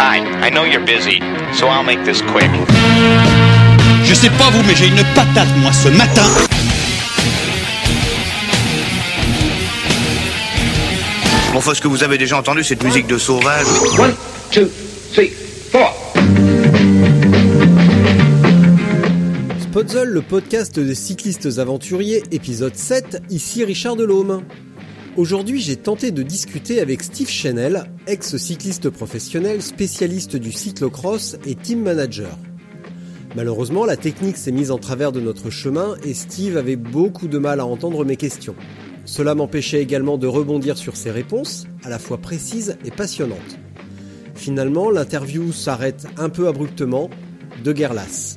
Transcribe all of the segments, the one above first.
Hi, I know you're busy, so I'll make this quick. Je sais pas vous, mais j'ai une patate, moi, ce matin. Bon, enfin, ce que vous avez déjà entendu, cette musique de sauvage. One, two, three, four. Spotzel, le podcast des cyclistes aventuriers, épisode 7, ici Richard Delhomme. Aujourd'hui, j'ai tenté de discuter avec Steve Chenel, ex-cycliste professionnel, spécialiste du cyclocross et team manager. Malheureusement, la technique s'est mise en travers de notre chemin et Steve avait beaucoup de mal à entendre mes questions. Cela m'empêchait également de rebondir sur ses réponses, à la fois précises et passionnantes. Finalement, l'interview s'arrête un peu abruptement, de guerre lasse.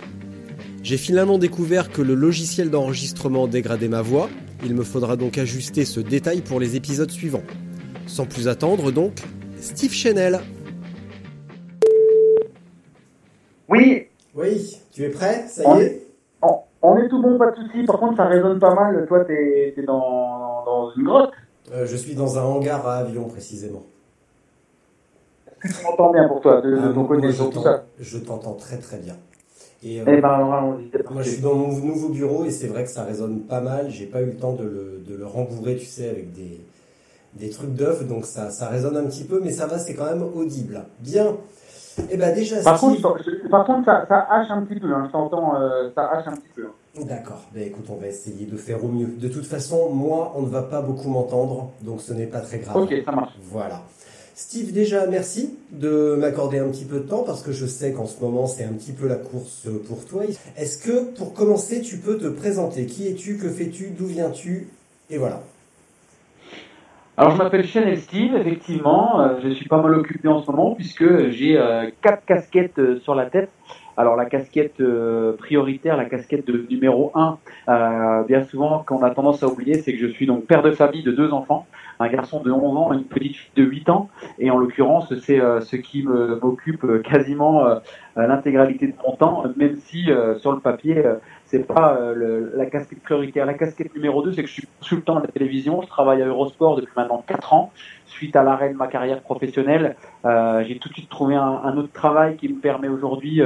J'ai finalement découvert que le logiciel d'enregistrement dégradait ma voix, il me faudra donc ajuster ce détail pour les épisodes suivants. Sans plus attendre donc, Steve Chanel. Oui, Oui, tu es prêt? Ça on est, on, on est tout bon, pas de soucis. Par contre, ça résonne pas mal. Toi, t'es es dans, dans une grotte? Euh, Je suis dans un hangar à avion précisément. Tu m'entends bien pour toi, de, de ton côté, je je t'entends très très bien. Et, euh, Eh ben, alors, Moi, je suis dans mon nouveau bureau et c'est vrai que ça résonne pas mal. J'ai pas eu le temps de le, de le rembourrer, tu sais, avec des, des trucs d'œufs, donc ça, ça résonne un petit peu, mais ça va, c'est quand même audible. Bien. Et ben déjà, Par Steve- contre, je- par contre, ça, ça hache un petit peu. Hein. Je t'entends, euh, ça hache un petit peu. D'accord. Ben écoute, on va essayer de faire au mieux. De toute façon, moi, on ne va pas beaucoup m'entendre, donc ce n'est pas très grave. Ok, ça marche. Voilà. Steve, déjà, merci de m'accorder un petit peu de temps parce que je sais qu'en ce moment, c'est un petit peu la course pour toi. Est-ce que, pour commencer, tu peux te présenter? Qui es-tu? Que fais-tu? D'où viens-tu? Et voilà. Alors, je m'appelle Chanel Steve, effectivement. Euh, je suis pas mal occupé en ce moment puisque j'ai euh, quatre casquettes euh, sur la tête. Alors, la casquette prioritaire, la casquette de numéro 1, bien souvent, qu'on a tendance à oublier, c'est que je suis donc père de famille de deux enfants, un garçon de 11 ans une petite fille de 8 ans. Et en l'occurrence, c'est euh, ce qui m'occupe euh, quasiment euh, l'intégralité de mon temps, même si sur le papier, c'est pas la casquette prioritaire. La casquette numéro 2, c'est que je suis consultant à la télévision. Je travaille à Eurosport depuis maintenant 4 ans. Suite à l'arrêt de ma carrière professionnelle, j'ai tout de suite trouvé un, autre travail qui me permet aujourd'hui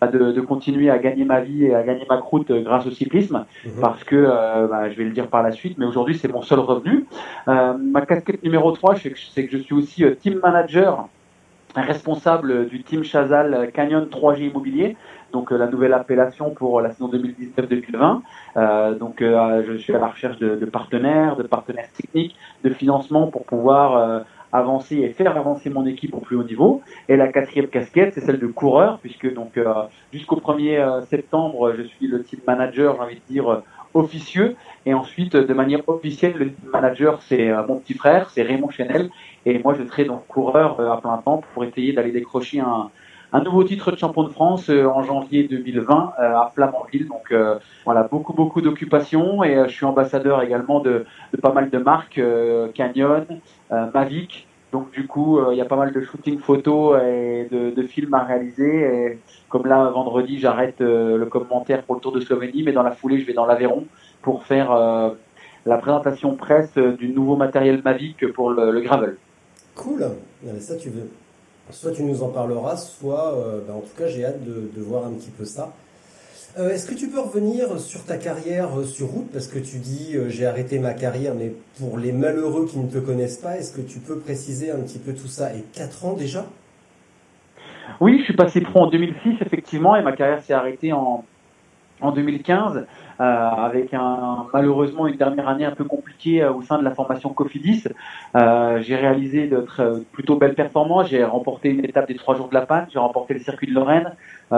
bah, de, de continuer à gagner ma vie et à gagner ma croûte euh, grâce au cyclisme, Mhm. parce que, euh, bah, je vais le dire par la suite, mais aujourd'hui c'est mon seul revenu. Euh, ma casquette numéro 3, c'est que, je suis aussi team manager responsable du team Chazal Canyon 3G Immobilier, donc euh, la nouvelle appellation pour la saison 2019-2020. Euh, donc euh, je suis à la recherche de, de partenaires, de partenaires techniques, de financement pour pouvoir avancer et faire avancer mon équipe au plus haut niveau. Et la quatrième casquette, c'est celle de coureur, puisque donc euh, jusqu'au 1er euh, septembre, je suis le team manager, j'ai envie de dire euh, officieux. Et ensuite, de manière officielle, le team manager, c'est euh, mon petit frère, c'est Raymond Chenel. Et moi, je serai donc coureur euh, à plein temps pour essayer d'aller décrocher un, un nouveau titre de champion de France euh, en janvier 2020 euh, à Flamanville. Donc euh, voilà, beaucoup beaucoup d'occupations et euh, je suis ambassadeur également de, de pas mal de marques, euh, Canyon, euh, Mavic. Donc du coup, euh, il y a pas mal de shooting photos et de, films à réaliser. Et comme là, vendredi, j'arrête euh, le commentaire pour le Tour de Slovénie, mais dans la foulée, je vais dans l'Aveyron pour faire euh, la présentation presse euh, du nouveau matériel Mavic pour le, gravel. Cool. Ça, tu veux. Soit tu nous en parleras, soit, euh, ben, en tout cas, j'ai hâte de voir un petit peu ça. Euh, Est-ce que tu peux revenir sur ta carrière euh, sur route? Parce que tu dis euh, j'ai arrêté ma carrière, mais pour les malheureux qui ne te connaissent pas, est-ce que tu peux préciser un petit peu tout ça? Et 4 ans déjà? Oui, je suis passé pro en 2006 effectivement et ma carrière s'est arrêtée en en 2015 euh, avec un malheureusement une dernière année un peu compliquée euh, au sein de la formation Cofidis. Euh, j'ai réalisé de très- plutôt belles performances. J'ai remporté une étape des trois jours de la panne. J'ai remporté le circuit de Lorraine.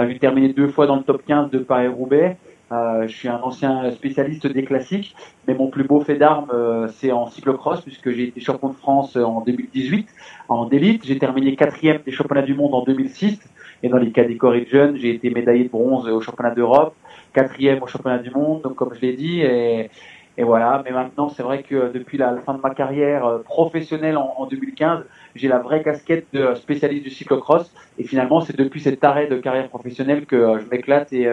J'ai terminé deux fois dans le top 15 de Paris-Roubaix. Euh, je suis un ancien spécialiste des classiques, mais mon plus beau fait d'armes, euh, c'est en cyclocross, puisque j'ai été champion de France en 2018 en élite. J'ai terminé quatrième des championnats du monde en 2006. Et dans les catégories de jeunes, j'ai été médaillé de bronze au championnat d'Europe, quatrième au championnat du monde, donc comme je l'ai dit. Et, voilà, mais maintenant, c'est vrai que depuis la, fin de ma carrière euh, professionnelle en, en 2015, j'ai la vraie casquette de spécialiste du cyclocross. Et finalement, c'est depuis cet arrêt de carrière professionnelle que je m'éclate et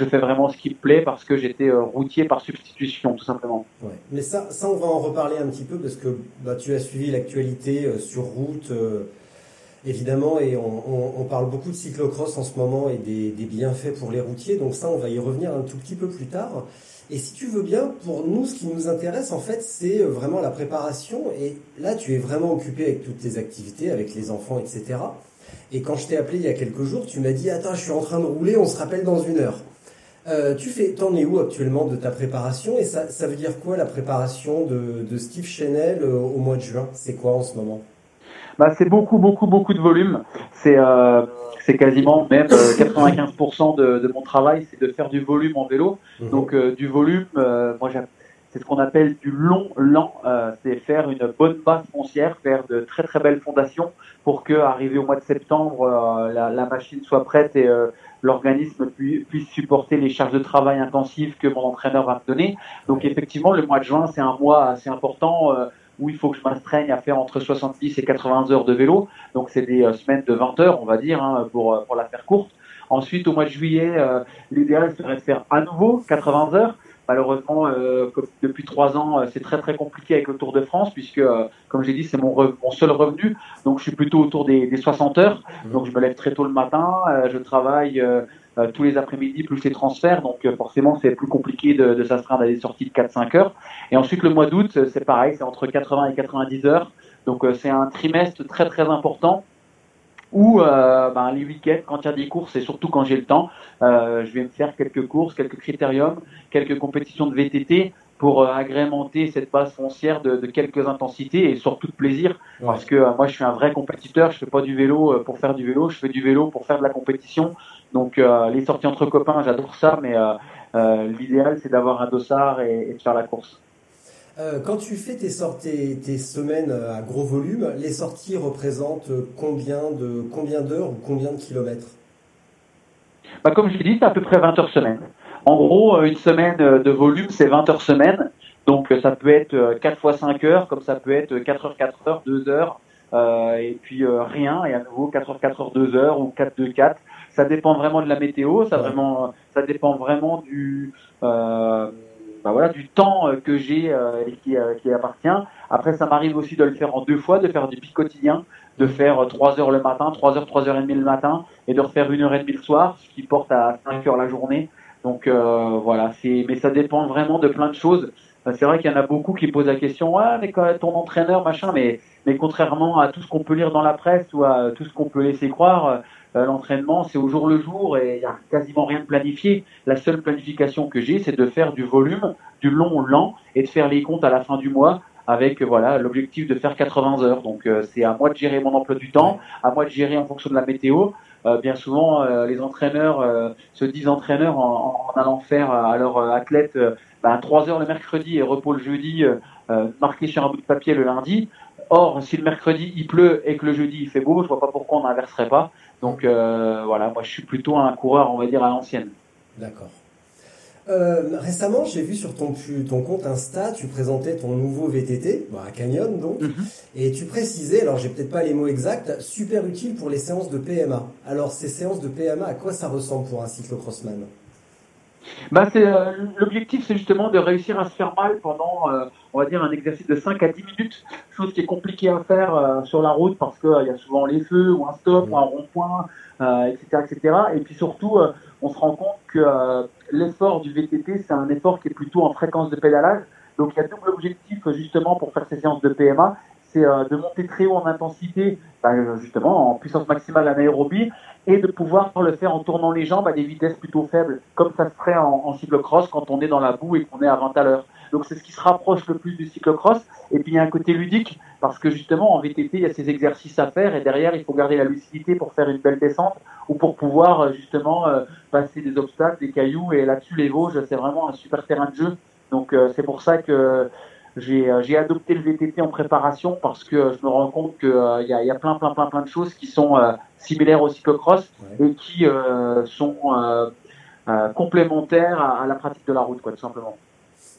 je fais vraiment ce qui me plaît parce que j'étais routier par substitution, tout simplement. Mais ça, ça, on va en reparler un petit peu parce que bah, tu as suivi l'actualité sur route. Évidemment, et on, parle beaucoup de cyclocross en ce moment et des, des, bienfaits pour les routiers, donc ça, on va y revenir un tout petit peu plus tard. Et si tu veux bien, pour nous, ce qui nous intéresse, en fait, c'est vraiment la préparation. Et là, tu es vraiment occupé avec toutes tes activités, avec les enfants, etc. Et quand je t'ai appelé il y a quelques jours, tu m'as dit, attends, je suis en train de rouler, on se rappelle dans une heure. Euh, tu fais, t'en es où actuellement de ta préparation Et ça, ça veut dire quoi la préparation de, de Steve Chanel euh, au mois de juin? C'est quoi en ce moment? Bah, c'est beaucoup, beaucoup, beaucoup de volume. C'est euh, c'est quasiment même 95% de, de, mon travail, c'est de faire du volume en vélo. Mhm. Donc euh, du volume, euh, moi c'est ce qu'on appelle du long lent, euh, c'est faire une bonne base foncière, faire de très très belles fondations pour que arrivé au mois de septembre, euh, la, machine soit prête et euh, l'organisme puisse, supporter les charges de travail intensives que mon entraîneur va me donner. Donc effectivement, le mois de juin, c'est un mois assez important où il faut que je m'astreigne à faire entre 70 et 80 heures de vélo. Donc c'est des semaines de 20 heures, on va dire, hein, pour, la faire courte. Ensuite, au mois de juillet, l'idéal serait de faire à nouveau 80 heures. Malheureusement, euh, depuis trois ans, c'est très très compliqué avec le Tour de France puisque, euh, comme j'ai dit, c'est mon, mon, seul revenu. Donc, je suis plutôt autour des, des 60 heures. Mmh. Donc, je me lève très tôt le matin, euh, je travaille euh, tous les après-midi plus les transferts. Donc euh, forcément, c'est plus compliqué de, de s'astreindre à des sorties de 4-5 heures. Et ensuite, le mois d'août, euh, c'est pareil, c'est entre 80 et 90 heures. Donc c'est un trimestre très très important où euh, ben, les week-ends, quand il y a des courses et surtout quand j'ai le temps, euh, je vais me faire quelques courses, quelques critériums, quelques compétitions de VTT pour euh, agrémenter cette base foncière de, de, quelques intensités et surtout de plaisir. Ouais. Parce que moi, je suis un vrai compétiteur. Je fais pas du vélo pour faire du vélo. Je fais du vélo pour faire de la compétition. Donc euh, les sorties entre copains, j'adore ça, mais euh, euh, l'idéal c'est d'avoir un dossard et, et, de faire la course. Quand tu fais tes, sorties, tes semaines à gros volume, les sorties représentent combien de combien d'heures ou combien de kilomètres? Bah, Comme je l'ai dit, c'est à peu près 20 heures semaine. En gros, une semaine de volume, c'est 20 heures semaine. Donc ça peut être 4 fois 5 heures, comme ça peut être 4 heures, 4 heures, 2 heures, euh, et puis euh, rien, et à nouveau 4 heures, 4 heures, 2 heures, ou 4, 2, 4 ça dépend vraiment de la météo, ça vraiment, ça dépend vraiment du, euh, bah voilà, du temps que j'ai euh, et qui, euh, qui appartient. Après, ça m'arrive aussi de le faire en deux fois, de faire du pic quotidien, de faire 3 heures le matin, 3 heures, 3 heures et demie le matin, et de refaire une heure et demie le soir, ce qui porte à 5 heures la journée. Donc euh, voilà, c'est, mais ça dépend vraiment de plein de choses. C'est vrai qu'il y en a beaucoup qui posent la question, ouais, mais quand ton entraîneur, machin, mais, mais contrairement à tout ce qu'on peut lire dans la presse ou à tout ce qu'on peut laisser croire, euh, l'entraînement, c'est au jour le jour et il n'y a quasiment rien de planifié. La seule planification que j'ai, c'est de faire du volume, du long lent et de faire les comptes à la fin du mois avec voilà l'objectif de faire 80 heures. Donc euh, c'est à moi de gérer mon emploi du temps, à moi de gérer en fonction de la météo. Euh, bien souvent, euh, les entraîneurs euh, se disent entraîneurs en, allant faire à leur athlète ben, 3 heures le mercredi et repos le jeudi, marqué sur un bout de papier le lundi. Or, si le mercredi il pleut et que le jeudi il fait beau, je vois pas pourquoi on n'inverserait pas. Donc euh, voilà, moi je suis plutôt un coureur, on va dire, à l'ancienne. D'accord. Euh, récemment, j'ai vu sur ton, ton compte Insta, tu présentais ton nouveau VTT, bah, à Canyon donc, mm -hmm. et tu précisais, alors j'ai peut-être pas les mots exacts, super utile pour les séances de PMA. Alors ces séances de PMA, à quoi ça ressemble pour un cyclocrossman? Bah euh, l'objectif c'est justement de réussir à se faire mal pendant euh, on va dire un exercice de 5 à 10 minutes chose qui est compliquée à faire euh, sur la route parce que il y a souvent les feux ou un stop ou un rond-point etc etc et puis surtout on se rend compte que l'effort du VTT c'est un effort qui est plutôt en fréquence de pédalage. Donc il y a double objectif justement pour faire ces séances de PMA c'est de monter très haut en intensité bah, justement en puissance maximale anaérobie et de pouvoir le faire en tournant les jambes à des vitesses plutôt faibles, comme ça se ferait en, en cyclocross quand on est dans la boue et qu'on est à 20 à l'heure. Donc c'est ce qui se rapproche le plus du cyclocross. Et puis il y a un côté ludique parce que justement en VTT il y a ces exercices à faire et derrière il faut garder la lucidité pour faire une belle descente ou pour pouvoir euh, justement euh, passer des obstacles, des cailloux. Et là-dessus les Vosges c'est vraiment un super terrain de jeu. Donc euh, c'est pour ça que j'ai j'ai adopté le VTT en préparation parce que je me rends compte qu'il il y, a, y a plein plein plein plein de choses qui sont similaires au cyclocross et qui sont complémentaires à, à, la pratique de la route quoi tout simplement.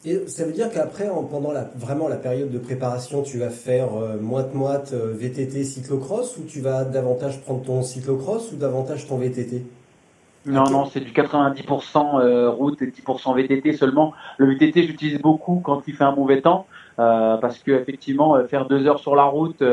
Et ça veut dire qu'après, pendant la, vraiment la période de préparation, tu vas faire euh, moite-moite euh, VTT cyclocross ou tu vas davantage prendre ton cyclocross ou davantage ton VTT non, non, c'est du 90% euh, route et 10% VTT seulement. Le VTT, j'utilise beaucoup quand il fait un mauvais temps, euh, parce que effectivement, euh, faire deux heures sur la route,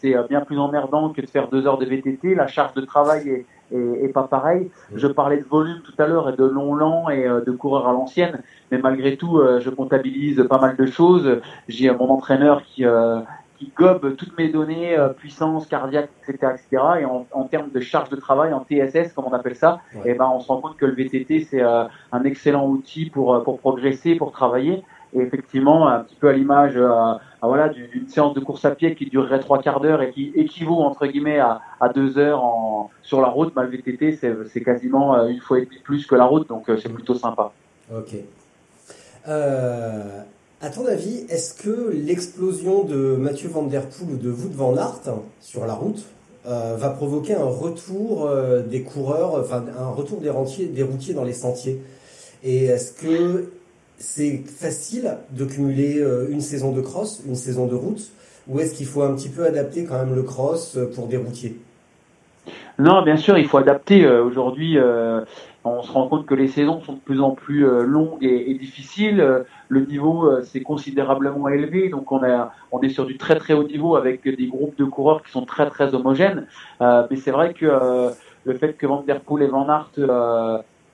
c'est bien plus emmerdant que de faire deux heures de VTT. La charge de travail est, et, pas pareil. Je parlais de volume tout à l'heure et de long lent et euh, de coureur à l'ancienne, mais malgré tout, euh, je comptabilise pas mal de choses. J'ai mon entraîneur qui euh, qui gobe toutes mes données, puissance cardiaque, etc., etc. Et en, en, termes de charge de travail, en TSS, comme on appelle ça, et eh ben on se rend compte que le VTT c'est un excellent outil pour pour progresser, pour travailler. Et effectivement, un petit peu à l'image euh, voilà, d'une séance de course à pied qui durerait trois quarts d'heure et qui équivaut entre guillemets à, à deux heures en, sur la route, bah, le VTT c'est quasiment euh, une fois et plus que la route, donc euh, c'est plutôt sympa. Ok. Euh, à ton avis, est-ce que l'explosion de Mathieu Van Der Poel ou de Wout Van Aert sur la route euh, va provoquer un retour des coureurs, enfin un retour des routiers, dans les sentiers? Et est-ce que c'est facile de cumuler euh, une saison de cross, une saison de route, ou est-ce qu'il faut un petit peu adapter quand même le cross euh, pour des routiers? Non, bien sûr, il faut adapter. Euh, aujourd'hui, on se rend compte que les saisons sont de plus en plus longues et, difficiles. Le niveau s'est considérablement élevé, donc on, on est sur du très très haut niveau avec des groupes de coureurs qui sont très très homogènes. mais c'est vrai que le fait que Van Der Poel et Van Aert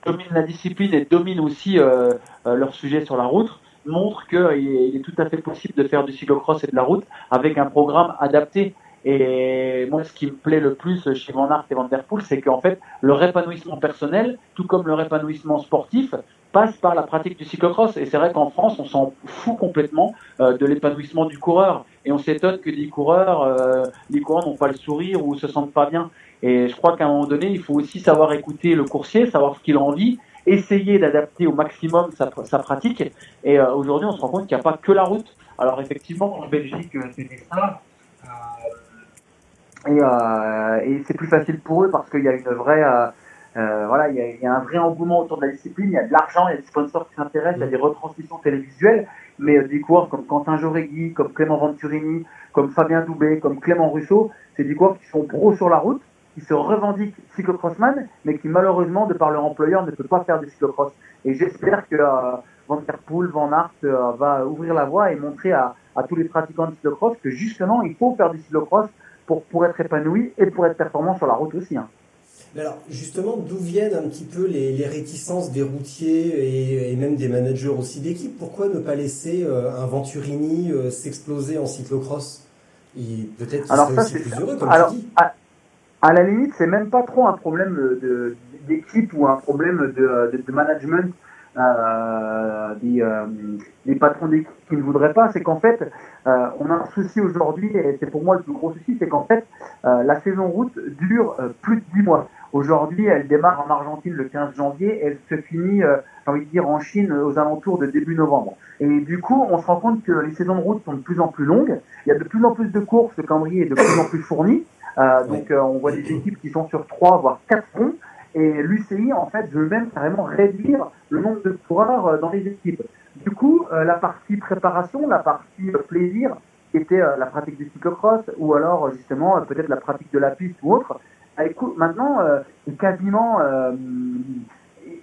dominent la discipline et dominent aussi euh, euh, leur sujet sur la route montre qu'il est tout à fait possible de faire du cyclocross et de la route avec un programme adapté. Et moi, ce qui me plaît le plus chez Van Aert et Van Der Poel, c'est qu'en fait, leur épanouissement personnel, tout comme leur épanouissement sportif, passe par la pratique du cyclocross. Et c'est vrai qu'en France, on s'en fout complètement euh, de l'épanouissement du coureur. Et on s'étonne que les coureurs, euh, les coureurs n'ont pas le sourire ou se sentent pas bien. Et je crois qu'à un moment donné, il faut aussi savoir écouter le coursier, savoir ce qu'il a envie, essayer d'adapter au maximum sa, pratique. Et euh, aujourd'hui, on se rend compte qu'il n'y a pas que la route. Alors effectivement, en Belgique, euh, c'était ça. Euh, et, euh, et c'est plus facile pour eux parce qu'il y a une vraie, voilà, il y, a, il y, a, un vrai engouement autour de la discipline. Il y a de l'argent, il y a des sponsors qui s'intéressent, il y a des retransmissions télévisuelles. Mais des coureurs comme Quentin Joregui, comme Clément Venturini, comme Fabien Doubé, comme Clément Russo, c'est des coureurs qui sont pros sur la route qui se revendique cyclocrossman, mais qui malheureusement, de par leur employeur, ne peut pas faire du cyclocross. Et j'espère que euh, Van Der Poel, Van Aert euh, va ouvrir la voie et montrer à, à, tous les pratiquants de cyclocross que justement, il faut faire du cyclocross pour, pour être épanoui et pour être performant sur la route aussi. Hein. Mais alors, justement, d'où viennent un petit peu les, les réticences des routiers et, et, même des managers aussi d'équipe? Pourquoi ne pas laisser euh, un Venturini euh, s'exploser en cyclocross? Peut-être qu'il serait aussi plus heureux, comme alors, tu dis. À, à la limite, c'est même pas trop un problème d'équipe ou un problème de, de, de management euh, des, euh, des, patrons d'équipe qui ne voudraient pas. C'est qu'en fait, euh, on a un souci aujourd'hui, et c'est pour moi le plus gros souci, c'est qu'en fait, euh, la saison route dure euh, plus de 10 mois. Aujourd'hui, elle démarre en Argentine le 15 janvier, elle se finit, euh, j'ai envie de dire, en Chine aux alentours de début novembre. Et du coup, on se rend compte que les saisons de route sont de plus en plus longues. Il y a de plus en plus de courses, le calendrier est de plus en plus fourni. Euh, donc euh, on voit des équipes qui sont sur trois voire quatre fronts. Et l'UCI en fait veut même carrément réduire le nombre de coureurs euh, dans les équipes. Du coup, la partie préparation, la partie plaisir, qui était la pratique du cyclocross ou alors justement peut-être la pratique de la piste ou autre, maintenant est quasiment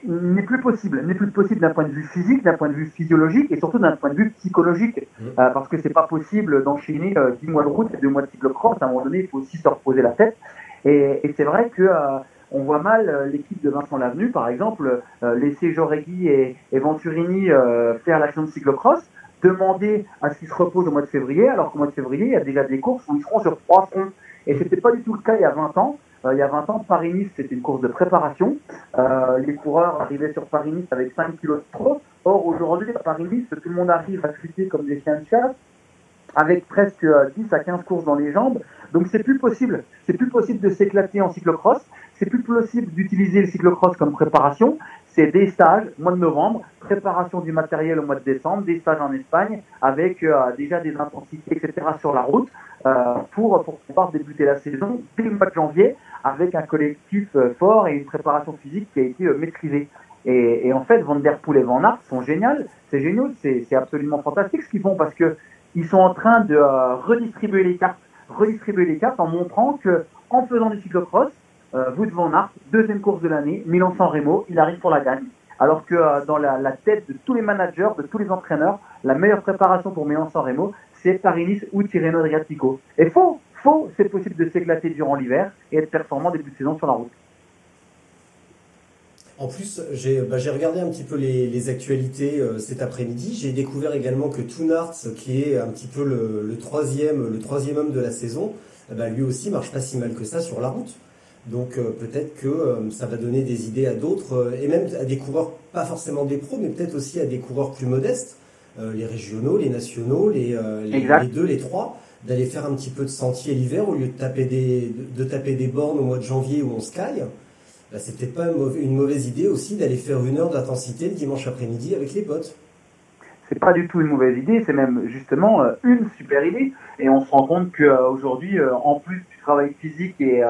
n'est plus possible, n'est plus possible d'un point de vue physique, d'un point de vue physiologique et surtout d'un point de vue psychologique, mmh. euh, parce que c'est pas possible d'enchaîner euh, 10 mois de route et 2 mois de cyclocross. À un moment donné, il faut aussi se reposer la tête. Et, et c'est vrai que euh, on voit mal euh, l'équipe de Vincent Lavenu, par exemple, euh, laisser Joregui et, et Venturini faire l'action de cyclocross, demander à ce qu'ils se reposent au mois de février, alors qu'au mois de février, il y a déjà des courses où ils seront sur trois fronts. Et c'était pas du tout le cas il y a 20 ans. il y a 20 ans, Paris-Nice, c'était une course de préparation. les coureurs arrivaient sur Paris-Nice avec 5 kilos de trop. Or, aujourd'hui, à Paris-Nice, tout le monde arrive à chuter comme des chiens de chasse, avec presque 10 à 15 courses dans les jambes. Donc, c'est plus possible. C'est plus possible de s'éclater en cyclocross. C'est plus possible d'utiliser le cyclocross comme préparation c'est des stages, mois de novembre, préparation du matériel au mois de décembre, des stages en Espagne avec euh, déjà des intensités, etc. sur la route euh, pour, pouvoir débuter la saison dès le mois de janvier avec un collectif euh, fort et une préparation physique qui a été maîtrisée. Et, en fait, Van Der et Van Aert sont géniaux, c'est génial, c'est absolument fantastique ce qu'ils font parce que ils sont en train de redistribuer les cartes, redistribuer les cartes en montrant que en faisant du cyclocross, euh, Wout van deuxième course de l'année, Milan-San Remo, il arrive pour la gagne. Alors que euh, dans la, tête de tous les managers, de tous les entraîneurs, la meilleure préparation pour Milan-San Remo, c'est Paris-Nice ou Tirreno Adriatico. Et faux, faux, c'est possible de s'éclater durant l'hiver et être performant début de saison sur la route. En plus, j'ai bah, regardé un petit peu les, actualités euh, cet après-midi. J'ai découvert également que Toonart, qui est un petit peu le, troisième, le troisième homme de la saison, bah, lui aussi marche pas si mal que ça sur la route. Donc euh, peut-être que euh, ça va donner des idées à d'autres, euh, et même à des coureurs, pas forcément des pros, mais peut-être aussi à des coureurs plus modestes, les régionaux, les nationaux, les, les, deux, les trois, d'aller faire un petit peu de sentier l'hiver au lieu de taper des, de, taper des bornes au mois de janvier où on se caille. Bah, pas une mauvaise idée aussi d'aller faire une heure d'intensité le dimanche après-midi avec les potes. C'est pas du tout une mauvaise idée, c'est même justement une super idée. Et on se rend compte qu'aujourd'hui, en plus du travail physique et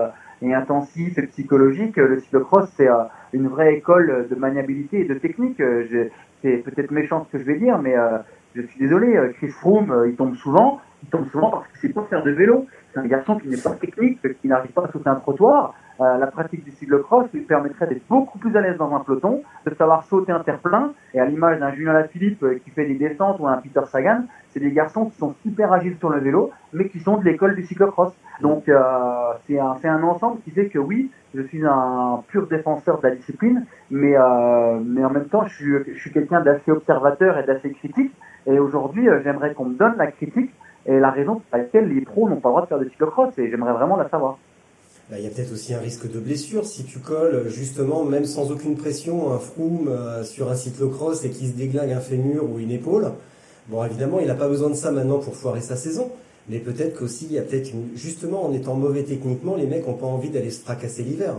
et intensif et psychologique. Le cyclocross, c'est euh, une vraie école de maniabilité et de technique. Euh, c'est peut-être méchant ce que je vais dire, mais euh, je suis désolé. Chris Froome, il tombe souvent. Il tombe souvent parce qu'il sait pas faire de vélo. C'est un garçon qui n'est pas technique, qui n'arrive pas à sauter un trottoir. Euh, la pratique du cyclocross lui permettrait d'être beaucoup plus à l'aise dans un peloton, de savoir sauter un terre-plein. Et à l'image d'un Julien Lafilippe euh, qui fait des descentes ou un Peter Sagan, c'est des garçons qui sont super agiles sur le vélo, mais qui sont de l'école du cyclocross. Donc euh, c'est un, un, ensemble qui fait que oui, je suis un pur défenseur de la discipline, mais, mais en même temps, je suis, je suis quelqu'un d'assez observateur et d'assez critique. Et aujourd'hui, j'aimerais qu'on me donne la critique et la raison pour laquelle les pros n'ont pas le droit de faire de cyclocross. Et j'aimerais vraiment la savoir. Bah, il y a peut-être aussi un risque de blessure si tu colles justement, même sans aucune pression, un froom euh, sur un cyclocross et qui se déglingue un fémur ou une épaule. Bon, évidemment, il n'a pas besoin de ça maintenant pour foirer sa saison. Mais peut-être qu'aussi, il y a peut-être justement, en étant mauvais techniquement, les mecs n'ont pas envie d'aller se fracasser l'hiver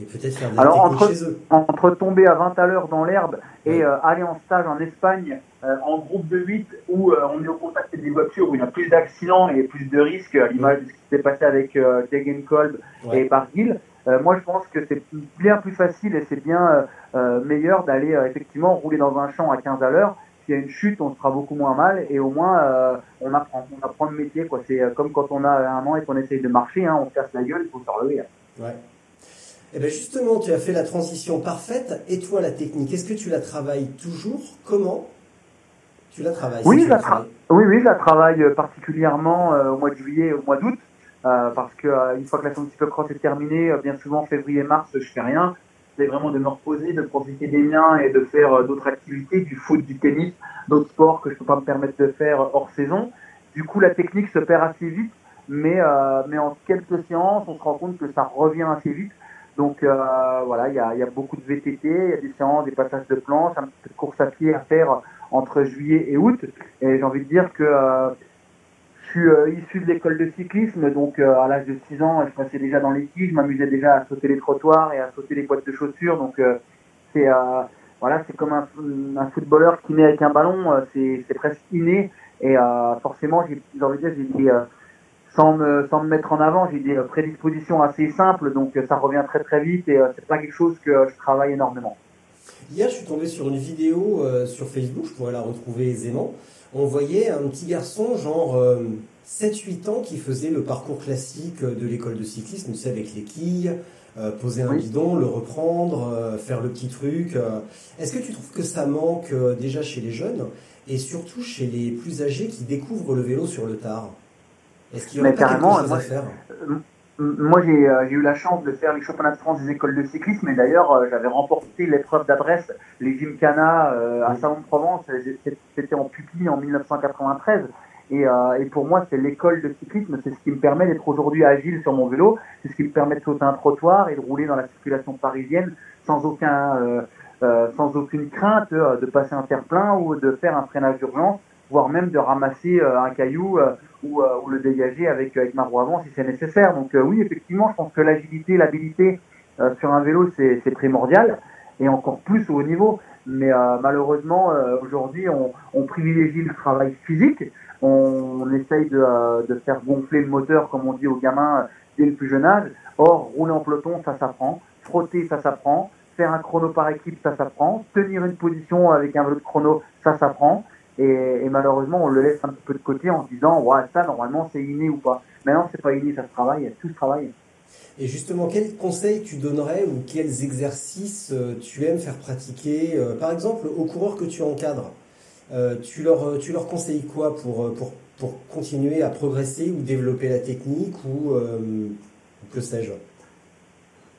et peut-être faire des Alors, entre, chez eux. Entre tomber à 20 à l'heure dans l'herbe et euh, aller en stage en Espagne euh, en groupe de 8 où euh, on est au contact des voitures, où il y a plus d'accidents et plus de risques, à l'image de ce qui s'est passé avec Degenkolb et Barguil, moi je pense que c'est bien plus facile et c'est bien meilleur d'aller effectivement rouler dans un champ à 15 à l'heure. S'il y a une chute, on se fera beaucoup moins mal et au moins on apprend, on apprend le métier. quoi. C'est comme quand on a un an et qu'on essaye de marcher, hein, on se casse la gueule, il faut se relever. Ouais. Eh bien justement, tu as fait la transition parfaite. Et toi, la technique, est-ce que tu la travailles toujours? Comment? Tu la travailles oui, la oui, oui, je la travaille euh, particulièrement euh, au mois de juillet, au mois d'août, euh, parce que une fois que la saison de cyclocross est terminée, bien souvent février-mars, je fais rien. C'est vraiment de me reposer, de profiter des miens et de faire d'autres activités, du foot, du tennis, d'autres sports que je peux pas me permettre de faire hors saison. Du coup, la technique se perd assez vite, mais mais en quelques séances, on se rend compte que ça revient assez vite. Donc euh, voilà, il y a, y a, beaucoup de VTT, il y a des séances, des passages de planche, un petit peu de course à pied à faire entre juillet et août. Et j'ai envie de dire que euh, je suis euh, issu de l'école de cyclisme, donc euh, à l'âge de 6 ans, je passais déjà dans l'équipe, je m'amusais déjà à sauter les trottoirs et à sauter les boîtes de chaussures. Donc c'est voilà, c'est comme un, un, footballeur qui naît avec un ballon, c'est presque inné. Et forcément, j'ai envie de dire, j'ai sans me, sans me mettre en avant, j'ai des prédispositions assez simples, donc ça revient très très vite et euh, c'est pas quelque chose que je travaille énormément. Hier, je suis tombé sur une vidéo euh, sur Facebook, je pourrais la retrouver aisément. On voyait un petit garçon, genre 7-8 euh, ans, qui faisait le parcours classique de l'école de cyclisme, tu sais, avec les quilles, poser un bidon, le reprendre, faire le petit truc. Est-ce que tu trouves que ça manque déjà chez les jeunes et surtout chez les plus âgés qui découvrent le vélo sur le tard? Est-ce qu'il y Mais carrément, moi, euh, moi euh, j'ai eu la chance de faire les championnats de France des écoles de cyclisme et d'ailleurs euh, j'avais remporté l'épreuve d'adresse, les Gymkhana à Salon-de-Provence, c'était en pupille en 1993 Et, euh, et pour moi, c'est l'école de cyclisme, c'est ce qui me permet d'être aujourd'hui agile sur mon vélo, c'est ce qui me permet de sauter un trottoir et de rouler dans la circulation parisienne sans aucun, euh, euh, sans aucune crainte euh, de passer un terre-plein ou de faire un freinage d'urgence, voire même de ramasser euh, un caillou euh, ou, euh, ou le dégager avec, avec ma roue avant si c'est nécessaire. Donc oui, effectivement, je pense que l'agilité, l'habilité sur un vélo, c'est primordial et encore plus au haut niveau. Mais malheureusement, aujourd'hui, on, on privilégie le travail physique. On, on essaye de, de faire gonfler le moteur, comme on dit aux gamins, dès le plus jeune âge. Or, rouler en peloton, ça s'apprend. Frotter, ça s'apprend. Faire un chrono par équipe, ça s'apprend. Tenir une position avec un vélo de chrono, ça s'apprend. Et, et malheureusement, on le laisse un petit peu de côté en se disant, ouais, ça, normalement, c'est inné ou pas. Mais non, c'est pas inné, ça se travaille. Tout se travaille. Et justement, quels conseils tu donnerais ou quels exercices euh, tu aimes faire pratiquer, euh, par exemple, aux coureurs que tu encadres euh, tu, leur, tu leur conseilles quoi pour, pour, pour continuer à progresser ou développer la technique ou euh, que sais-je?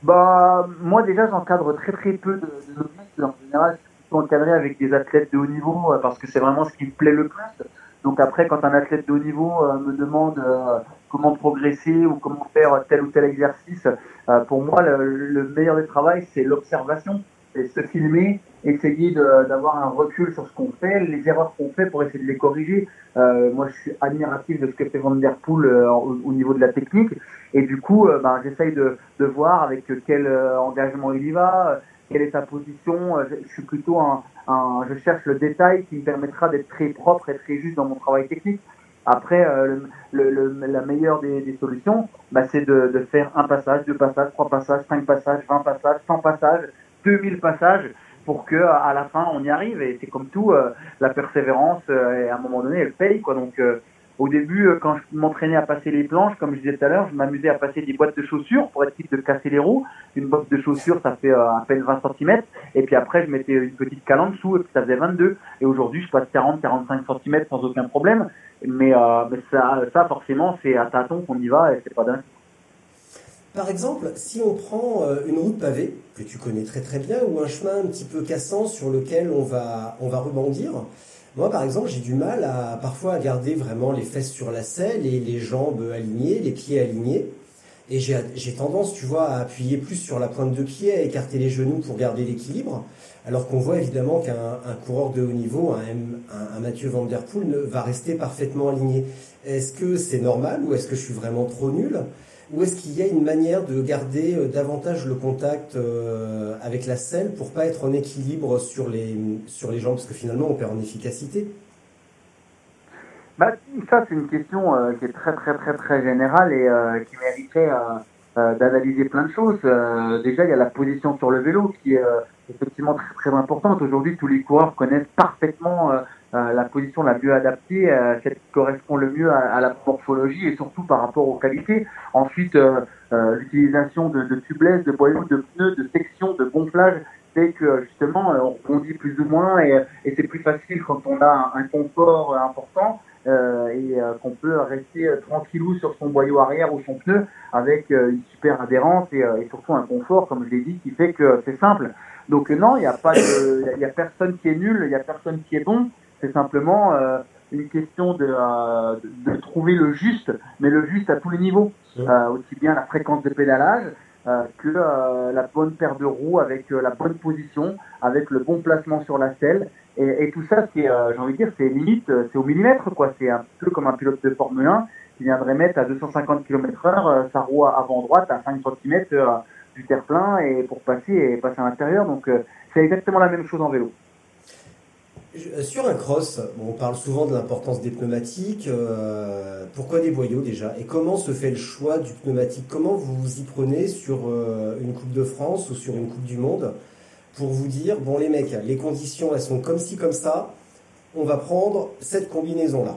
Bah, moi déjà, j'encadre très très peu de, de novices. En général, encadré avec des athlètes de haut niveau euh, parce que c'est vraiment ce qui me plaît le plus. Donc après, quand un athlète de haut niveau euh, me demande euh, comment progresser ou comment faire tel ou tel exercice, pour moi, le, le meilleur des travails, c'est l'observation. C'est se filmer, essayer d'avoir un recul sur ce qu'on fait, les erreurs qu'on fait pour essayer de les corriger. Euh, moi, je suis admiratif de ce que fait Van Der Poel euh, au, au niveau de la technique. Et du coup, euh, ben, j'essaye de, voir avec quel euh, engagement il y va, quelle est sa position. Je, suis plutôt un, je cherche le détail qui me permettra d'être très propre et très juste dans mon travail technique. Après, la meilleure des, solutions, bah, c'est de, de faire un passage, deux passages, trois passages, cinq passages, vingt passages, cent passages, 2000 passages pour que à la fin on y arrive. Et c'est comme tout, euh, la persévérance, euh, à un moment donné, elle paye. Quoi. Donc, euh, au début, quand je m'entraînais à passer les planches, comme je disais tout à l'heure, je m'amusais à passer des boîtes de chaussures pour être de casser les roues. Une boîte de chaussures, ça fait à peine 20 cm. Et puis après, je mettais une petite cale en dessous et puis ça faisait 22. Et aujourd'hui, je passe 40, 45 cm sans aucun problème. Mais, mais ça, ça, forcément, c'est à tâtons qu'on y va et c'est pas dingue. Par exemple, si on prend euh, une route pavée, que tu connais très très bien, ou un chemin un petit peu cassant sur lequel on va, on va rebondir, moi par exemple j'ai du mal à parfois à garder vraiment les fesses sur la selle et les jambes alignées, les pieds alignés. Et j'ai tendance, tu vois, à appuyer plus sur la pointe de pied, à écarter les genoux pour garder l'équilibre. Alors qu'on voit évidemment qu'un un coureur de haut niveau, un, un- un Mathieu Van Der Poel, va rester parfaitement aligné. Est-ce que c'est normal ou est-ce que je suis vraiment trop nul? Ou est-ce qu'il y a une manière de garder euh, davantage le contact euh, avec la selle pour pas être en équilibre sur les, sur les jambes Parce que finalement, on perd en efficacité. Bah, ça, c'est une question euh, qui est très, très, très, très générale et qui mériterait d'analyser plein de choses. Déjà, il y a la position sur le vélo qui est effectivement très, très importante. Aujourd'hui, tous les coureurs connaissent parfaitement la position la mieux adaptée, euh, celle qui correspond le mieux à, la morphologie et surtout par rapport aux qualités. Ensuite, euh, euh, l'utilisation de, de tubeless, de boyaux, de pneus, de sections, de gonflage fait que justement, euh, on rebondit plus ou moins et, c'est plus facile quand on a un, confort euh, important euh, et euh, qu'on peut rester euh, tranquillou sur son boyau arrière ou son pneu avec euh, une super adhérence et, euh, surtout un confort, comme je l'ai dit, qui fait que c'est simple. Donc euh, non, il n'y a pas il y a- personne qui est nul, il y a personne qui est bon. C'est simplement euh, une question de, euh, de, trouver le juste, mais le juste à tous les niveaux, Euh, aussi bien la fréquence de pédalage euh, que euh, la bonne paire de roues avec euh, la bonne position, avec le bon placement sur la selle. Et, et tout ça, c'est, euh, j'ai envie de dire, c'est limite, c'est au millimètre, quoi. C'est un peu comme un pilote de Formule 1 qui viendrait mettre à 250 km heure euh, sa roue avant droite à 5 cm du terre-plein et pour passer et passer à l'intérieur. Donc, euh, c'est exactement la même chose en vélo. Je- Sur un cross, on parle souvent de l'importance des pneumatiques. euh, pourquoi des boyaux déjà? Et comment se fait le choix du pneumatique? Comment vous vous y prenez sur euh, une Coupe de France ou sur une Coupe du Monde pour vous dire, bon les mecs, les conditions elles sont comme ci, comme ça, on va prendre cette combinaison-là?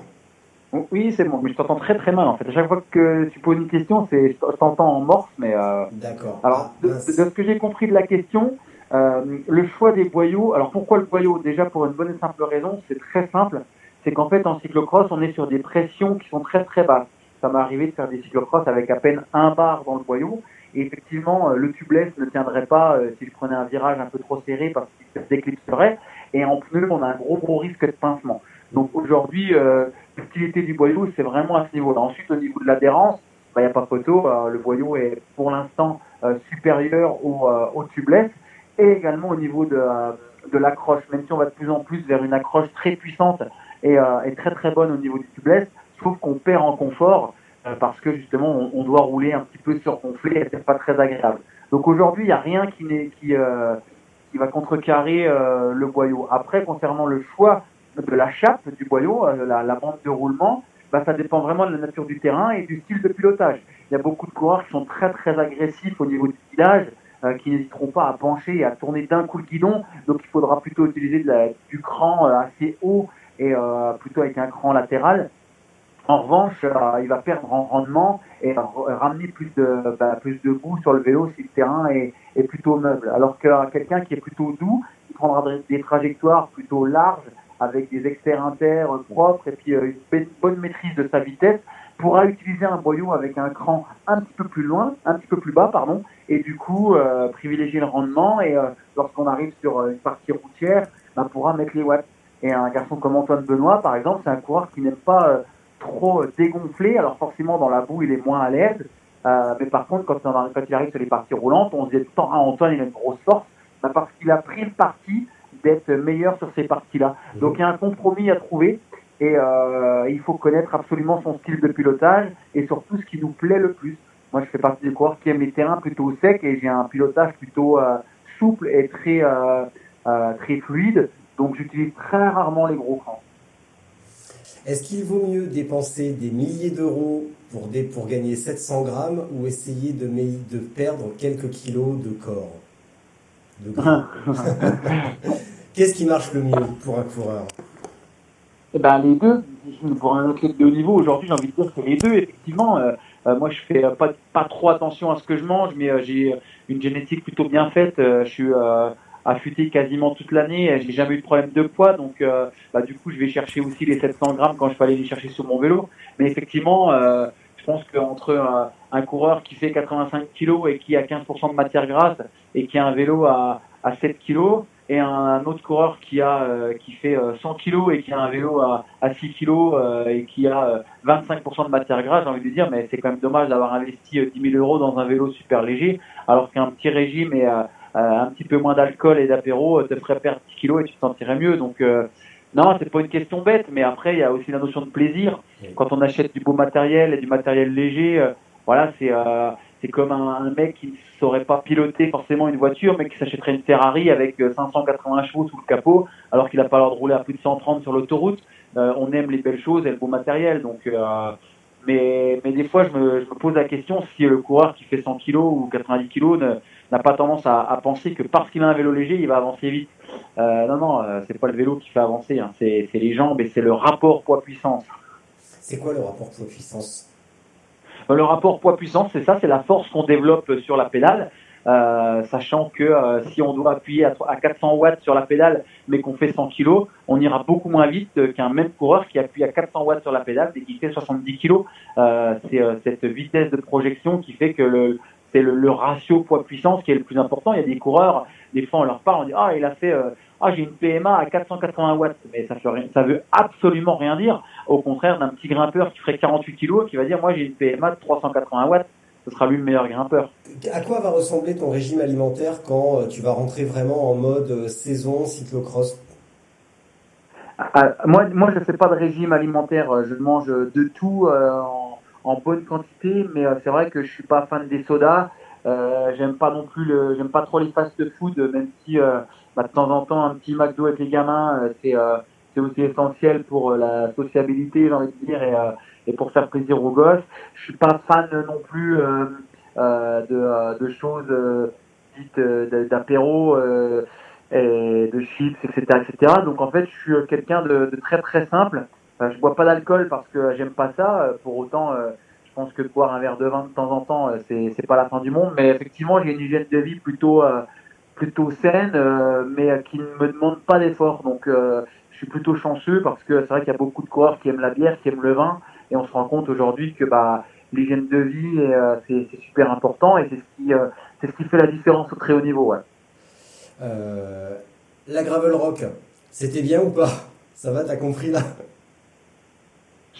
Oui, c'est bon, mais je t'entends très très mal en fait. À chaque fois que tu poses une question, c'est je t'entends en morse, mais euh, D'accord. alors Ah, de ce que j'ai compris de la question, euh, le choix des boyaux. Alors pourquoi le boyau? Déjà pour une bonne et simple raison, c'est très simple. C'est qu'en fait en cyclocross, on est sur des pressions qui sont très très basses. Ça m'est arrivé de faire des cyclocross avec à peine un bar dans le boyau. Et effectivement, euh, le tubeless ne tiendrait pas euh, si je prenais un virage un peu trop serré parce qu'il se déclipserait. Et en pneu, on a un gros gros risque de pincement. Donc aujourd'hui, euh, subtilité du boyau, c'est vraiment à ce niveau-là. Ensuite, au niveau de l'adhérence, il n'y a pas photo. le boyau est pour l'instant supérieur au tubeless et également au niveau de, de l'accroche, même si on va de plus en plus vers une accroche très puissante et, et très très bonne au niveau du tubeless, sauf qu'on perd en confort parce que justement on, doit rouler un petit peu surgonflé et c'est pas très agréable. Donc aujourd'hui, il n'y a rien qui, qui, euh, qui va contrecarrer euh, le boyau. Après, concernant le choix de la chape du boyau, euh, la, bande de roulement, bah, ça dépend vraiment de la nature du terrain et du style de pilotage. Il y a beaucoup de coureurs qui sont très très agressifs au niveau du guidage, qui n'hésiteront pas à pencher et à tourner d'un coup le guidon. Donc il faudra plutôt utiliser du cran assez haut et plutôt avec un cran latéral. En revanche, euh, il va perdre en rendement et ramener plus de, bah, plus de goût sur le vélo si le terrain est, est plutôt meuble. Alors que quelqu'un qui est plutôt doux, il prendra des trajectoires plutôt larges avec des extérieurs propres et puis euh, une bonne maîtrise de sa vitesse pourra utiliser un boyau avec un cran un petit peu plus loin, un petit peu plus bas, pardon, et du coup euh, privilégier le rendement et lorsqu'on arrive sur une partie routière, bah, pourra mettre les watts. Et un garçon comme Antoine Benoît, par exemple, c'est un coureur qui n'aime pas trop dégonflé. Alors forcément, dans la boue, il est moins à l'aise. Euh, mais par contre, quand, on, quand il arrive sur les parties roulantes, on se dit temps, ah, Antoine, il a une grosse force, bah, parce qu'il a pris le parti d'être meilleur sur ces parties-là. Mhm. Donc il y a un compromis à trouver et euh, il faut connaître absolument son style de pilotage et surtout ce qui nous plaît le plus. Moi, je fais partie des coureurs qui aiment les terrains plutôt secs et j'ai un pilotage plutôt euh, souple et très euh, très fluide. Donc j'utilise très rarement les gros crans. Est-ce qu'il vaut mieux dépenser des milliers d'euros pour, pour gagner 700 grammes ou essayer de, de perdre quelques kilos de corps? Qu'est-ce qui marche le mieux pour un coureur? Eh ben, les deux. Pour un athlète de haut niveau, aujourd'hui, j'ai envie de dire que les deux, effectivement. Euh, euh, moi, je fais pas, pas trop attention à ce que je mange, mais euh, j'ai une génétique plutôt bien faite. je suis affûté quasiment toute l'année. J'ai jamais eu de problème de poids, donc euh, bah, du coup, je vais chercher aussi les 700 grammes quand je peux aller les chercher sur mon vélo. Mais effectivement, euh, je pense qu'entre un, un, coureur qui fait 85 kg et qui a 15% de matière grasse et qui a un vélo à, à 7 kg et un, autre coureur qui a euh, qui fait 100 kg et qui a un vélo à, à 6 kg et qui a 25% de matière grasse, j'ai envie de dire, mais c'est quand même dommage d'avoir investi 10 000 euros dans un vélo super léger, alors qu'un petit régime et euh, un petit peu moins d'alcool et d'apéro te ferait perdre 10 kilos et tu te sentirais mieux. Donc euh, non, c'est pas une question bête, mais après il y a aussi la notion de plaisir. Quand on achète du beau matériel et du matériel léger, euh, voilà, c'est c'est comme un, mec qui ne saurait pas piloter forcément une voiture, mais qui s'achèterait une Ferrari avec 580 chevaux sous le capot, alors qu'il n'a pas l'air de rouler à plus de 130 sur l'autoroute. on aime les belles choses et le beau matériel, donc. mais, mais des fois, je me, pose la question si le coureur qui fait 100 kg ou 90 kg n'a pas tendance à, penser que parce qu'il a un vélo léger, il va avancer vite. Euh, non, non, euh, c'est pas le vélo qui fait avancer, hein. c'est les jambes et c'est le rapport poids-puissance. C'est quoi le rapport poids-puissance? euh, Le rapport poids-puissance, c'est ça, c'est la force qu'on développe sur la pédale. Euh, sachant que euh, si on doit appuyer à, à, 400 watts sur la pédale mais qu'on fait 100 kg, on ira beaucoup moins vite qu'un même coureur qui appuie à 400 watts sur la pédale et qui fait 70 kg. Euh, c'est cette vitesse de projection qui fait que le, c'est le, ratio poids-puissance qui est le plus important. Il y a des coureurs, des fois on leur parle, on dit ah il a fait euh, ah j'ai une PMA à 480 watts, mais ça fait ça veut absolument rien dire. Au contraire d'un petit grimpeur qui ferait 48 kg qui va dire moi j'ai une PMA de 380 watts, ce sera lui le meilleur grimpeur. À quoi va ressembler ton régime alimentaire quand euh, tu vas rentrer vraiment en mode euh, saison cyclocross? Ah, moi, moi, je fais pas de régime alimentaire. Je mange de tout en, en bonne quantité, mais euh, c'est vrai que je suis pas fan des sodas. Euh, j'aime pas non plus le, j'aime pas trop les fast-food, même si euh, bah, de temps en temps un petit McDo avec les gamins, euh, c'est c'est aussi essentiel pour la sociabilité, j'ai envie de dire, et, et pour faire plaisir aux gosses. Je suis pas fan non plus de, de choses dites d'apéro. et de chips, etc., etc. Donc en fait, je suis quelqu'un de, très très simple. Euh, je bois pas d'alcool parce que j'aime pas ça. Euh, pour autant, euh, je pense que boire un verre de vin de temps en temps, c'est c'est pas la fin du monde. Mais effectivement, j'ai une hygiène de vie plutôt plutôt saine, mais qui ne me demande pas d'effort. Donc, suis plutôt chanceux parce que c'est vrai qu'il y a beaucoup de coureurs qui aiment la bière, qui aiment le vin, et on se rend compte aujourd'hui que bah l'hygiène de vie c'est super important et c'est ce qui c'est ce qui fait la différence au très haut niveau. Ouais. la gravel rock, c'était bien ou pas? Ça va, t'as compris là?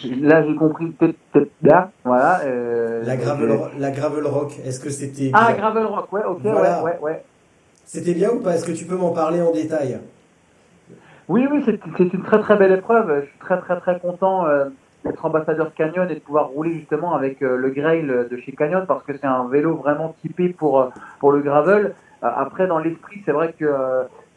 Là, j'ai compris peut-être peut là, voilà. Euh, la gravel, la gravel rock. Est-ce que c'était Ah, gravel rock, ouais, ok, ouais, ouais, ouais. C'était bien ou pas? Est-ce que tu peux m'en parler en détail? Oui, oui, c'est une très très belle épreuve. Je suis très très très content euh, d'être ambassadeur de Canyon et de pouvoir rouler justement avec euh, le Grail de chez Canyon parce que c'est un vélo vraiment typé pour euh, pour le gravel. après, dans l'esprit, c'est vrai que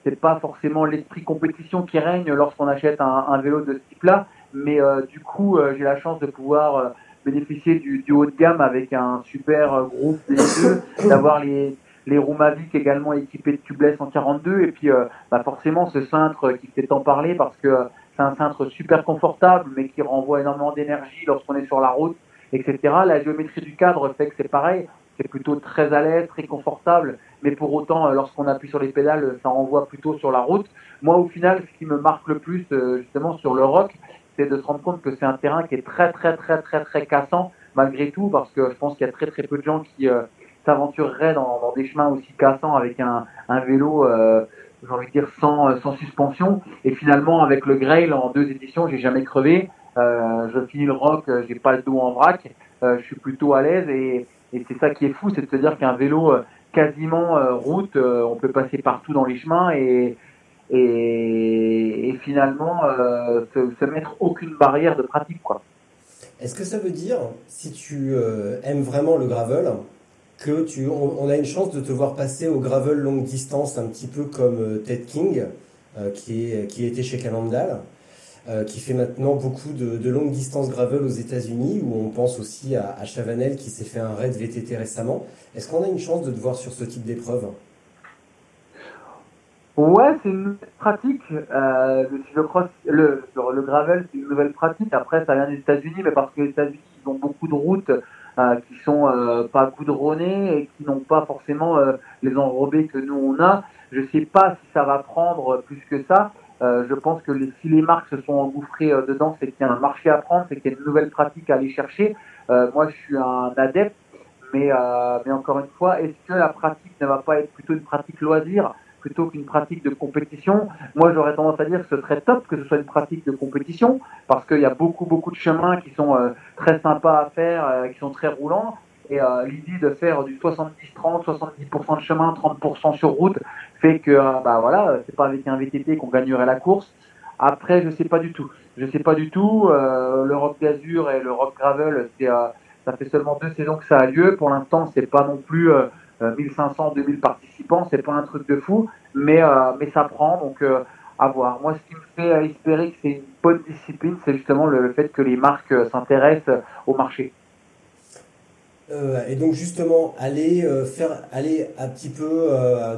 c'est pas forcément l'esprit compétition qui règne lorsqu'on achète un, un, vélo de ce type-là, mais du coup, j'ai la chance de pouvoir bénéficier du, du, haut de gamme avec un super groupe des deux, d'avoir les les roues Mavic également équipés de tubeless en 42 et puis euh, bah forcément ce cintre qui fait tant parler parce que euh, c'est un cintre super confortable mais qui renvoie énormément d'énergie lorsqu'on est sur la route etc la géométrie du cadre fait que c'est pareil. C'est plutôt très à l'aise très confortable. Mais pour autant euh, lorsqu'on appuie sur les pédales ça renvoie plutôt sur la route. Moi au final ce qui me marque le plus justement sur le rock c'est de se rendre compte que c'est un terrain qui est très très très très très cassant malgré tout parce que je pense qu'il y a très très peu de gens qui s'aventurerait dans, des chemins aussi cassants avec un, vélo, euh, j'ai envie de dire, sans, euh, sans suspension. Et finalement, avec le Grail en deux éditions, j'ai jamais crevé. Euh, je finis le rock, j'ai pas le dos en vrac, je suis plutôt à l'aise et, c'est ça qui est fou, c'est de se dire qu'un vélo quasiment route, on peut passer partout dans les chemins et, finalement se, se, mettre aucune barrière de pratique. quoi. Est-ce que ça veut dire, si tu aimes vraiment le gravel, que on, a une chance de te voir passer au gravel longue distance, un petit peu comme euh, Ted King, euh, qui, est, qui était chez Cannondale, euh, qui fait maintenant beaucoup de, longues distances gravel aux États-Unis, où on pense aussi à, Chavanel qui s'est fait un raid VTT récemment. Est-ce qu'on a une chance de te voir sur ce type d'épreuve? Ouais, c'est une pratique. Le gravel, c'est une nouvelle pratique. Après, ça vient des États-Unis, mais parce que les États-Unis, ont beaucoup de routes euh, qui sont euh, pas goudronnés et qui n'ont pas forcément euh, les enrobés que nous on a. Je sais pas si ça va prendre plus que ça. je pense que les, si les marques se sont engouffrées dedans, c'est qu'il y a un marché à prendre, c'est qu'il y a une nouvelle pratique à aller chercher. moi, je suis un adepte, mais, mais encore une fois, est-ce que la pratique ne va pas être plutôt une pratique loisir? Plutôt qu'une pratique de compétition. Moi, j'aurais tendance à dire que ce serait top que ce soit une pratique de compétition, parce qu'il y a beaucoup, beaucoup de chemins qui sont euh, très sympas à faire, euh, qui sont très roulants. Et euh, l'idée de faire du 70-30, 70% de chemin, 30% sur route, fait que, bah voilà, c'est pas avec un VTT qu'on gagnerait la course. Après, je sais pas du tout. Je sais pas du tout. le Rock d'Azur et le Rock Gravel, c'est, ça fait seulement deux saisons que ça a lieu. Pour l'instant, c'est pas non plus 1500, 2000 participants, c'est pas un truc de fou, mais, euh, mais ça prend, donc euh, à voir. Moi, ce qui me fait espérer que c'est une bonne discipline, c'est justement le, fait que les marques euh, s'intéressent au marché. et donc justement, aller faire, aller un petit peu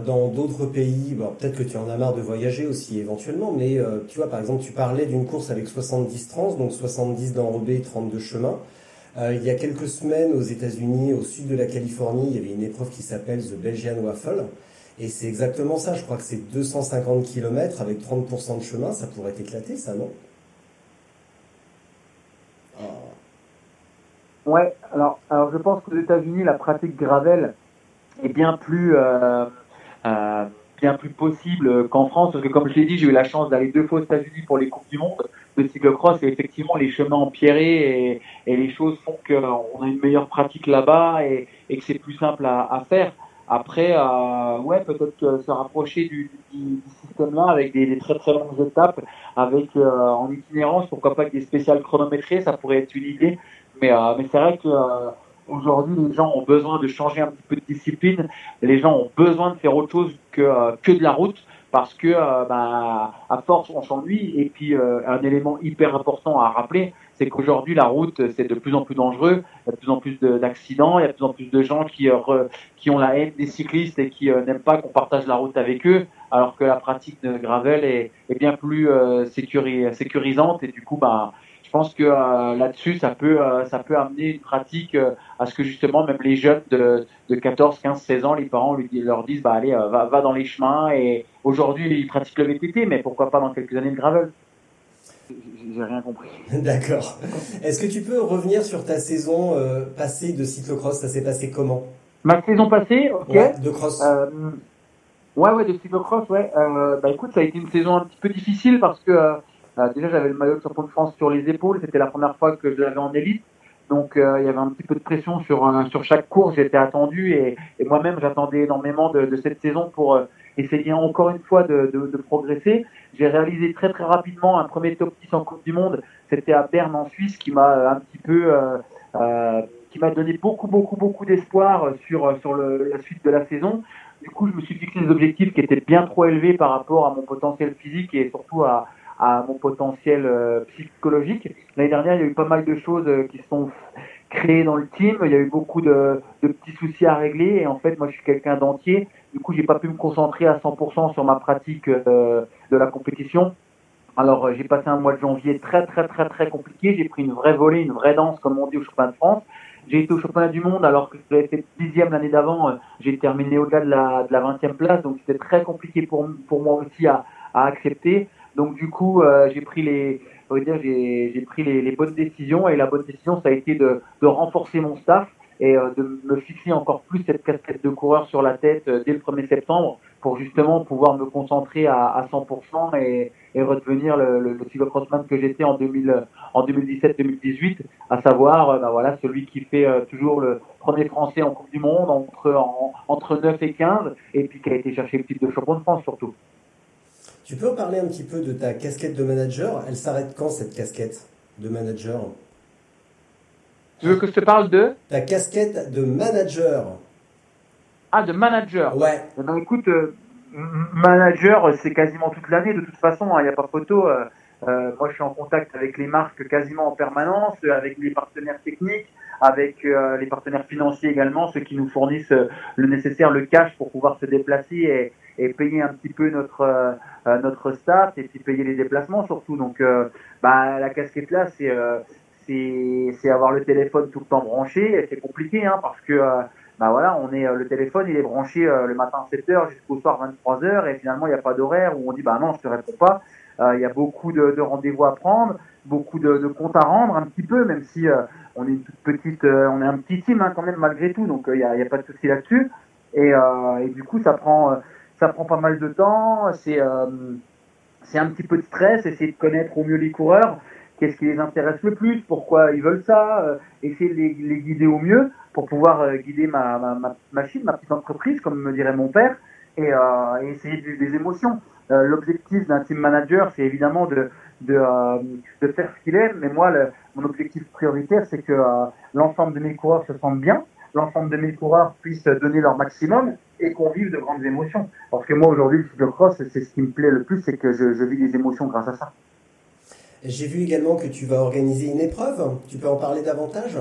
dans d'autres pays. Bon, peut-être que tu en as marre de voyager aussi éventuellement, mais tu vois, par exemple, tu parlais d'une course avec 70 trans, donc 70 d'enrobés, 32 chemins. Euh, il y a quelques semaines, aux États-Unis, au sud de la Californie, il y avait une épreuve qui s'appelle The Belgian Waffle. Et c'est exactement ça. Je crois que c'est 250 km avec 30% de chemin. Ça pourrait éclater, ça, non? Ah. Ouais, alors, alors je pense qu'aux États-Unis, la pratique gravel est bien plus, euh, euh, bien plus possible qu'en France, parce que comme je l'ai dit, j'ai eu la chance d'aller deux fois aux États-Unis pour les Coupes du Monde de cyclocross et effectivement les chemins empierrés et, et les choses font qu'on a une meilleure pratique là-bas et, que c'est plus simple à, faire. Après, euh, ouais, peut-être se rapprocher du, système-là avec des, très très longues étapes, avec euh, en itinérance, pourquoi pas avec des spéciales chronométrées, ça pourrait être une idée. Mais, euh, c'est vrai que euh, aujourd'hui, les gens ont besoin de changer un petit peu de discipline. Les gens ont besoin de faire autre chose que euh, que de la route parce que euh, bah, à force on s'ennuie. Et puis euh, un élément hyper important à rappeler c'est qu'aujourd'hui la route c'est de plus en plus dangereux. Il y a de plus en plus d'accidents. Il y a de plus en plus de gens qui euh, qui ont la haine des cyclistes et qui n'aiment pas qu'on partage la route avec eux alors que la pratique de gravel est, bien plus sécurisante. Et du coup bah pense que euh, là-dessus, ça peut, euh, ça peut amener une pratique euh, à ce que justement même les jeunes de, de 14, 15, 16 ans, les parents lui, leur disent bah allez, va, va dans les chemins. Et aujourd'hui, ils pratiquent le VTT, mais pourquoi pas dans quelques années le gravel J'ai rien compris. D'accord. Est-ce que tu peux revenir sur ta saison passée de cyclocross? Ça s'est passé comment? Ma saison passée, ok. de cross. ouais, ouais, de cyclocross, ouais. bah écoute, ça a été une saison un petit peu difficile parce que déjà, j'avais le maillot de champion de France sur les épaules. C'était la première fois que je l'avais en élite. Donc il y avait un petit peu de pression sur sur chaque course. J'étais attendu et, moi-même j'attendais énormément de, cette saison pour essayer encore une fois de, progresser. J'ai réalisé très très rapidement un premier top 10 en Coupe du Monde. C'était à Berne en Suisse qui m'a un petit peu euh, euh, qui m'a donné beaucoup beaucoup beaucoup d'espoir sur sur la suite de la saison. Du coup, je me suis fixé des objectifs qui étaient bien trop élevés par rapport à mon potentiel physique et surtout à, à mon potentiel euh, psychologique. L'année dernière, il y a eu pas mal de choses euh, qui sont créées dans le team. Il y a eu beaucoup de, petits soucis à régler et en fait, moi, je suis quelqu'un d'entier. Du coup, j'ai pas pu me concentrer à 100% sur ma pratique euh, de la compétition. Alors, j'ai passé un mois de janvier très, très, très, très compliqué. J'ai pris une vraie volée, une vraie danse, comme on dit au championnat de France. J'ai été au championnat du monde alors que j'avais fait dixième l'année d'avant. J'ai terminé au-delà de la, de la 20e place, donc c'était très compliqué pour, pour moi aussi à, à accepter. Donc du coup, euh, j'ai pris les, dire, j'ai, pris les, bonnes décisions et la bonne décision, ça a été de, de renforcer mon staff et euh, de me fixer encore plus cette casquette de coureur sur la tête euh, dès le 1er septembre pour justement pouvoir me concentrer à, à 100% et, et redevenir le, le, le que j'étais en, 2000, en 2017-2018, à savoir bah voilà, celui qui fait toujours le premier français en Coupe du Monde entre, en, entre 9 et 15 et puis qui a été chercher le titre de champion de France surtout. Tu peux parler un petit peu de ta casquette de manager? Elle s'arrête quand cette casquette de manager? Tu veux que je te parle de? Ta casquette de manager. Ah, de manager Ouais. Eh ben, écoute, euh, manager, c'est quasiment toute l'année, de toute façon, il hein, n'y a pas photo. Euh, euh, moi, je suis en contact avec les marques quasiment en permanence, avec les partenaires techniques, avec les partenaires financiers également, ceux qui nous fournissent le nécessaire, le cash pour pouvoir se déplacer et, et payer un petit peu notre notre staff et puis payer les déplacements surtout. Donc, bah, la casquette là, c'est c'est avoir le téléphone tout le temps branché. C'est compliqué hein, parce que euh, bah voilà, on est le téléphone, il est branché euh, le matin 7h jusqu'au soir 23h et finalement il n'y a pas d'horaire où on dit bah non, je te réponds pas. Euh, il y a beaucoup de, de rendez-vous à prendre, beaucoup de, de, comptes à rendre un petit peu, même si on est une toute petite, on est un petit team hein, quand même malgré tout, donc il n'y a, a, pas de souci là-dessus. Et, et, du coup, ça prend, ça prend pas mal de temps. C'est c'est un petit peu de stress, essayer de connaître au mieux les coureurs qu'est-ce qui les intéresse le plus, pourquoi ils veulent ça, euh, essayer de les, guider au mieux pour pouvoir euh, guider ma, ma, ma, machine, ma petite entreprise, comme me dirait mon père, et, euh, essayer de, des émotions. Euh, L'objectif d'un team manager, c'est évidemment de, de, euh, faire ce qu'il aime, mais moi, mon objectif prioritaire, c'est que euh, l'ensemble de mes coureurs se sentent bien, l'ensemble de mes coureurs puissent donner leur maximum et qu'on vive de grandes émotions. Parce que moi, aujourd'hui, le cyclocross, c'est ce qui me plaît le plus, c'est que je, je vis des émotions grâce à ça. J'ai vu également que tu vas organiser une épreuve. Tu peux en parler davantage?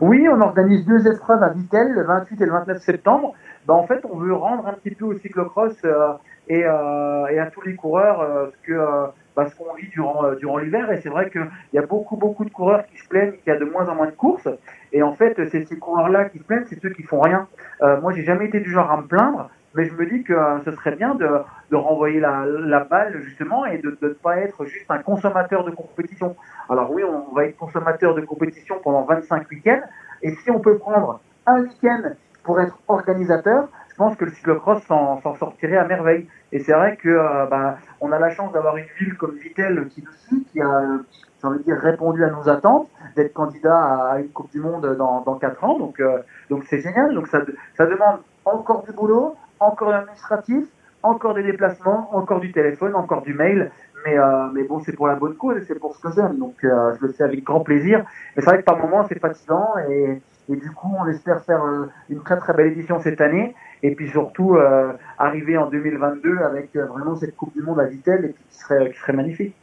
Oui, on organise deux épreuves à Vitel, le 28 et le 29 septembre. Ben, en fait, on veut rendre un petit peu au cyclocross euh, et, euh, et, à tous les coureurs euh, ce que bah, ce qu'on vit durant durant l'hiver. Et c'est vrai qu'il y a beaucoup beaucoup de coureurs qui se plaignent qu'il y a de moins en moins de courses. Et en fait, c'est ces coureurs-là qui se plaignent, c'est ceux qui font rien. moi, j'ai jamais été du genre à me plaindre mais je me dis que ce serait bien de, de renvoyer la, la, balle justement et de ne pas être juste un consommateur de compétition. Alors oui, on va être consommateur de compétition pendant 25 week-ends, et si on peut prendre un week-end pour être organisateur, pense que le cyclocross s'en sortirait à merveille. Et c'est vrai que euh, bah, on a la chance d'avoir une ville comme Vitel qui nous suit, qui a j'ai envie de dire, répondu à nos attentes, d'être candidat à une Coupe du Monde dans, dans 4 ans. Donc, euh, donc c'est génial. Donc ça, demande encore du boulot, encore l'administratif, encore des déplacements, encore du téléphone, encore du mail. Mais, euh, mais bon, c'est pour la bonne cause et c'est pour ce que j'aime. Donc, euh, je le fais avec grand plaisir. Mais c'est vrai que par moments, c'est fatigant et, et du coup, on espère faire euh, une très très belle édition cette année. Et puis surtout, euh, arriver en 2022 avec euh, vraiment cette Coupe du Monde à Vitel et qui serait, qui serait magnifique.